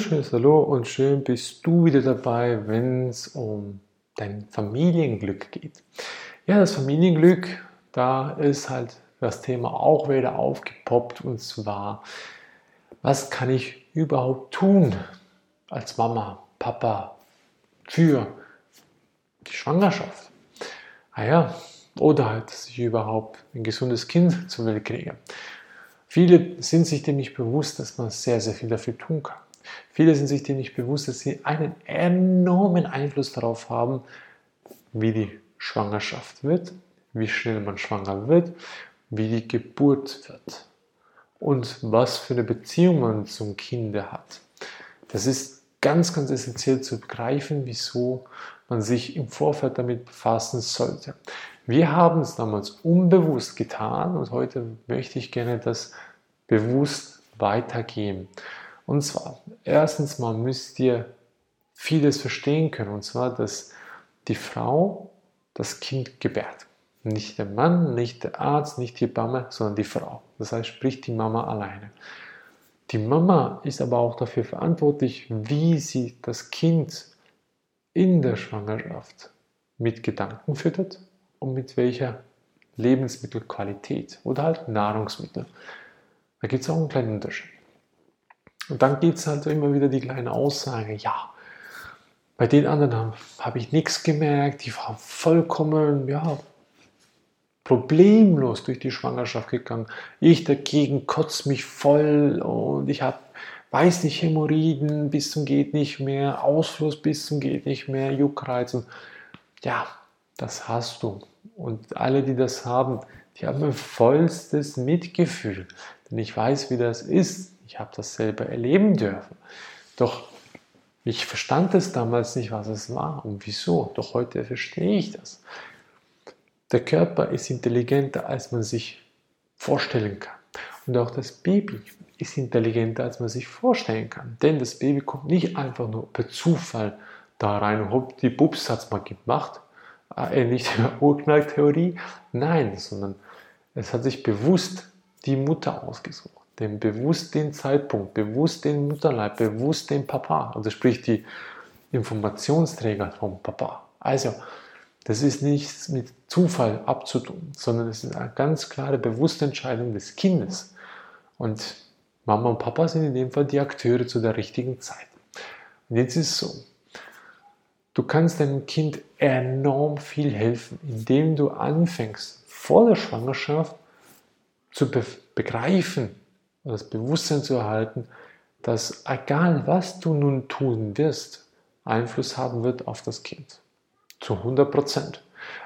wunderschönes Hallo und schön bist du wieder dabei, wenn es um dein Familienglück geht. Ja, das Familienglück, da ist halt das Thema auch wieder aufgepoppt und zwar, was kann ich überhaupt tun als Mama, Papa für die Schwangerschaft? Ah ja, oder halt, dass ich überhaupt ein gesundes Kind zur Welt kriege. Viele sind sich dem nicht bewusst, dass man sehr, sehr viel dafür tun kann. Viele sind sich dem nicht bewusst, dass sie einen enormen Einfluss darauf haben, wie die Schwangerschaft wird, wie schnell man schwanger wird, wie die Geburt wird und was für eine Beziehung man zum Kind hat. Das ist ganz, ganz essentiell zu begreifen, wieso man sich im Vorfeld damit befassen sollte. Wir haben es damals unbewusst getan und heute möchte ich gerne das bewusst weitergeben. Und zwar, erstens mal müsst ihr vieles verstehen können, und zwar, dass die Frau das Kind gebärt. Nicht der Mann, nicht der Arzt, nicht die Hebamme, sondern die Frau. Das heißt, sprich die Mama alleine. Die Mama ist aber auch dafür verantwortlich, wie sie das Kind in der Schwangerschaft mit Gedanken füttert und mit welcher Lebensmittelqualität oder halt Nahrungsmittel. Da gibt es auch einen kleinen Unterschied. Und dann gibt es halt immer wieder die kleine Aussage, ja, bei den anderen habe hab ich nichts gemerkt, die waren vollkommen, ja, problemlos durch die Schwangerschaft gegangen. Ich dagegen kotze mich voll und ich habe, weiß nicht, Hämorrhoiden bis zum geht nicht mehr, Ausfluss bis zum geht nicht mehr, Juckreiz und ja, das hast du. Und alle, die das haben, die haben ein vollstes Mitgefühl. Denn ich weiß, wie das ist. Ich habe das selber erleben dürfen. Doch ich verstand es damals nicht, was es war und wieso. Doch heute verstehe ich das. Der Körper ist intelligenter, als man sich vorstellen kann. Und auch das Baby ist intelligenter, als man sich vorstellen kann. Denn das Baby kommt nicht einfach nur per Zufall da rein und hopp, die Bubs hat es mal gemacht ähnlich äh, der Urknalltheorie. Nein, sondern es hat sich bewusst die Mutter ausgesucht. Den bewusst den Zeitpunkt, bewusst den Mutterleib, bewusst den Papa. Also sprich die Informationsträger vom Papa. Also, das ist nichts mit Zufall abzutun, sondern es ist eine ganz klare bewusste Entscheidung des Kindes. Und Mama und Papa sind in dem Fall die Akteure zu der richtigen Zeit. Und jetzt ist es so, Du kannst deinem Kind enorm viel helfen, indem du anfängst, vor der Schwangerschaft zu be begreifen, das Bewusstsein zu erhalten, dass egal was du nun tun wirst, Einfluss haben wird auf das Kind. Zu 100 Prozent.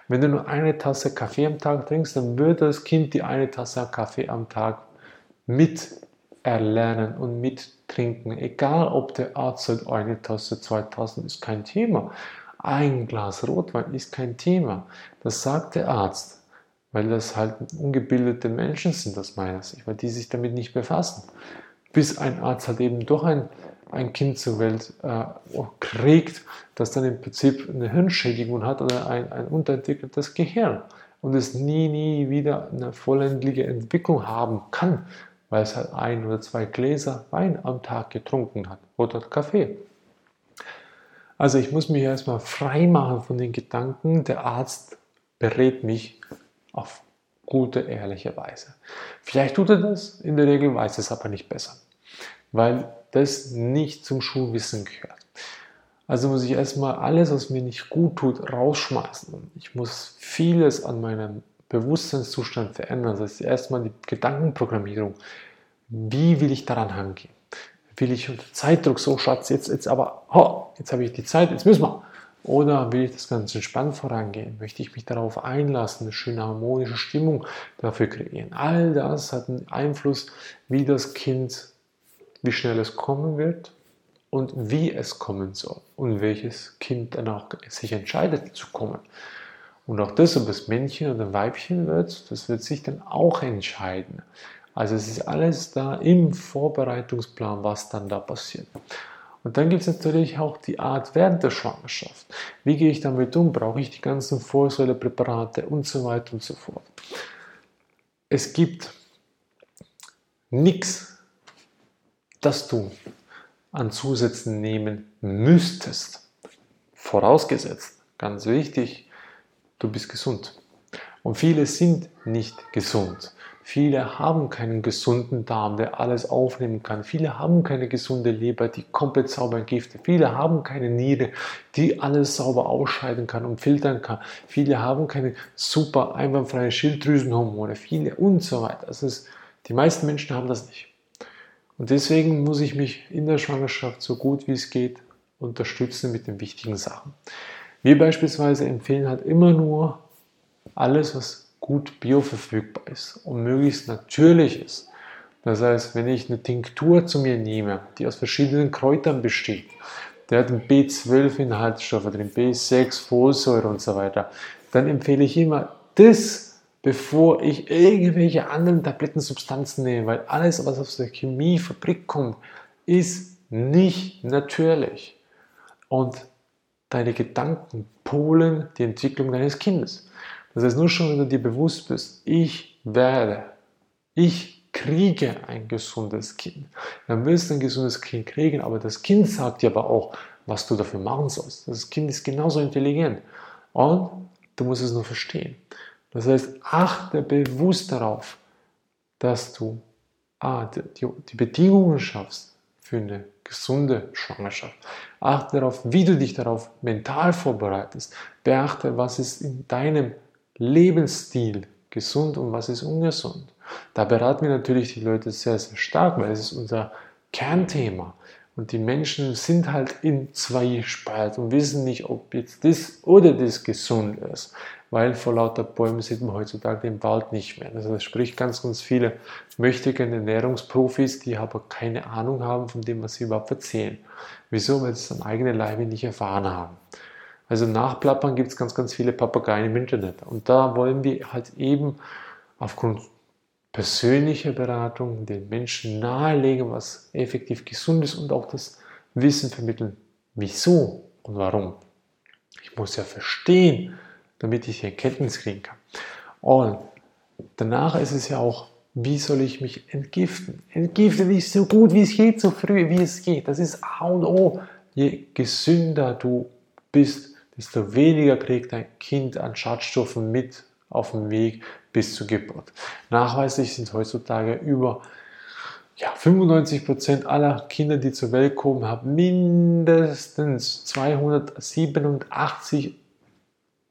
Wenn du nur eine Tasse Kaffee am Tag trinkst, dann wird das Kind die eine Tasse Kaffee am Tag mit erlernen und mittrinken. Egal, ob der Arzt sagt, eine Tasse, zwei Tassen ist kein Thema. Ein Glas Rotwein ist kein Thema. Das sagt der Arzt, weil das halt ungebildete Menschen sind aus meiner Sicht, weil die sich damit nicht befassen. Bis ein Arzt halt eben doch ein, ein Kind zur Welt äh, kriegt, das dann im Prinzip eine Hirnschädigung hat oder ein, ein unterentwickeltes Gehirn und es nie, nie wieder eine vollendliche Entwicklung haben kann, weil es halt ein oder zwei Gläser Wein am Tag getrunken hat oder Kaffee. Also ich muss mich erstmal frei machen von den Gedanken, der Arzt berät mich auf gute, ehrliche Weise. Vielleicht tut er das, in der Regel weiß es aber nicht besser, weil das nicht zum Schulwissen gehört. Also muss ich erstmal alles, was mir nicht gut tut, rausschmeißen. Ich muss vieles an meinem Bewusstseinszustand verändern. Das ist erstmal die Gedankenprogrammierung. Wie will ich daran angehen? Will ich unter Zeitdruck so, Schatz, jetzt, jetzt aber, ho, jetzt habe ich die Zeit, jetzt müssen wir. Oder will ich das Ganze entspannt vorangehen? Möchte ich mich darauf einlassen, eine schöne harmonische Stimmung dafür kreieren? All das hat einen Einfluss, wie das Kind, wie schnell es kommen wird und wie es kommen soll und welches Kind dann auch sich entscheidet zu kommen. Und auch das, ob es Männchen oder Weibchen wird, das wird sich dann auch entscheiden. Also es ist alles da im Vorbereitungsplan, was dann da passiert. Und dann gibt es natürlich auch die Art während der Schwangerschaft. Wie gehe ich damit um? Brauche ich die ganzen Vorsäulepräparate und so weiter und so fort. Es gibt nichts, das du an Zusätzen nehmen müsstest. Vorausgesetzt, ganz wichtig, du bist gesund. Und viele sind nicht gesund. Viele haben keinen gesunden Darm, der alles aufnehmen kann. Viele haben keine gesunde Leber, die komplett sauber entgiftet. Viele haben keine Niere, die alles sauber ausscheiden kann und filtern kann. Viele haben keine super einwandfreie Schilddrüsenhormone. Viele und so weiter. Das ist, die meisten Menschen haben das nicht. Und deswegen muss ich mich in der Schwangerschaft so gut wie es geht unterstützen mit den wichtigen Sachen. Wir beispielsweise empfehlen halt immer nur alles, was gut bioverfügbar ist und möglichst natürlich ist. Das heißt, wenn ich eine Tinktur zu mir nehme, die aus verschiedenen Kräutern besteht, der hat B12-Inhaltsstoffe drin, B6, Folsäure und so weiter, dann empfehle ich immer das, bevor ich irgendwelche anderen Tablettensubstanzen nehme, weil alles, was aus der Chemiefabrik kommt, ist nicht natürlich. Und deine Gedanken polen die Entwicklung deines Kindes. Das heißt, nur schon, wenn du dir bewusst bist, ich werde, ich kriege ein gesundes Kind, dann wirst du ein gesundes Kind kriegen, aber das Kind sagt dir aber auch, was du dafür machen sollst. Das Kind ist genauso intelligent und du musst es nur verstehen. Das heißt, achte bewusst darauf, dass du ah, die, die Bedingungen schaffst für eine gesunde Schwangerschaft. Achte darauf, wie du dich darauf mental vorbereitest. Beachte, was ist in deinem Lebensstil gesund und was ist ungesund. Da beraten wir natürlich die Leute sehr, sehr stark, weil es ist unser Kernthema. Und die Menschen sind halt in zwei Spalt und wissen nicht, ob jetzt das oder das gesund ist, weil vor lauter Bäumen sieht man heutzutage den Wald nicht mehr. Das heißt, sprich ganz, ganz viele möchtigen Ernährungsprofis, die aber keine Ahnung haben von dem, was sie überhaupt erzählen. Wieso? Weil sie es am eigenen Leibe nicht erfahren haben. Also nachplappern gibt es ganz, ganz viele Papageien im Internet. Und da wollen wir halt eben aufgrund persönlicher Beratung den Menschen nahelegen, was effektiv gesund ist und auch das Wissen vermitteln, wieso und warum. Ich muss ja verstehen, damit ich die Erkenntnis kriegen kann. Und danach ist es ja auch, wie soll ich mich entgiften? Entgifte dich so gut wie es geht, so früh wie es geht. Das ist A und O. Je gesünder du bist, desto weniger kriegt dein Kind an Schadstoffen mit auf dem Weg bis zur Geburt. Nachweislich sind heutzutage über ja, 95% aller Kinder, die zur Welt kommen, haben mindestens 287,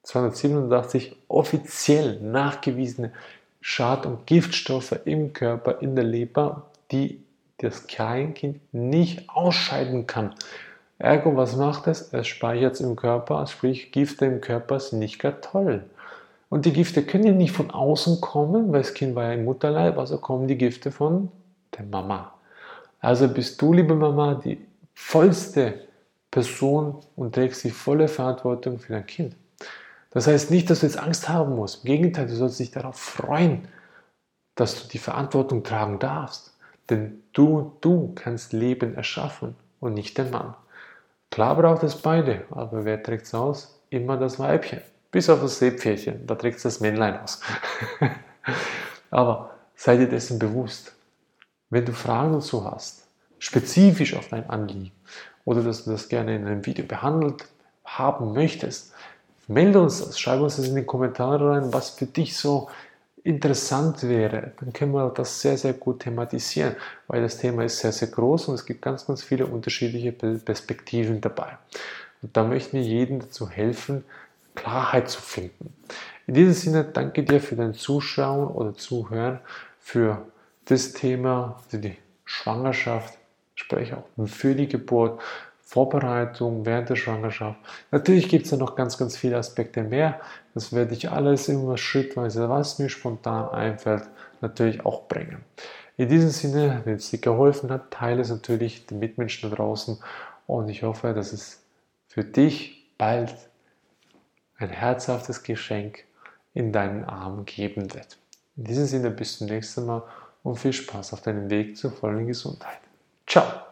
287 offiziell nachgewiesene Schad- und Giftstoffe im Körper, in der Leber, die das Kleinkind nicht ausscheiden kann. Ergo, was macht es? Es speichert es im Körper, sprich Gifte im Körper sind nicht gar toll. Und die Gifte können ja nicht von außen kommen, weil das Kind war ja im Mutterleib, also kommen die Gifte von der Mama. Also bist du, liebe Mama, die vollste Person und trägst die volle Verantwortung für dein Kind. Das heißt nicht, dass du jetzt Angst haben musst. Im Gegenteil, du sollst dich darauf freuen, dass du die Verantwortung tragen darfst. Denn du, du kannst Leben erschaffen und nicht der Mann. Klar braucht es beide, aber wer trägt es aus? Immer das Weibchen. Bis auf das Seepferdchen, da trägt es das Männlein aus. aber sei dir dessen bewusst. Wenn du Fragen dazu hast, spezifisch auf dein Anliegen, oder dass du das gerne in einem Video behandelt haben möchtest, melde uns das, schreibe uns das in die Kommentare rein, was für dich so interessant wäre, dann können wir das sehr, sehr gut thematisieren, weil das Thema ist sehr, sehr groß und es gibt ganz, ganz viele unterschiedliche Perspektiven dabei. Und da möchten wir jedem dazu helfen, Klarheit zu finden. In diesem Sinne danke dir für dein Zuschauen oder Zuhören, für das Thema, für die Schwangerschaft, spreche auch für die Geburt, Vorbereitung während der Schwangerschaft. Natürlich gibt es da noch ganz, ganz viele Aspekte mehr. Das werde ich alles immer schrittweise, was mir spontan einfällt, natürlich auch bringen. In diesem Sinne, wenn es dir geholfen hat, teile es natürlich den Mitmenschen da draußen und ich hoffe, dass es für dich bald ein herzhaftes Geschenk in deinen Armen geben wird. In diesem Sinne bis zum nächsten Mal und viel Spaß auf deinem Weg zur vollen Gesundheit. Ciao!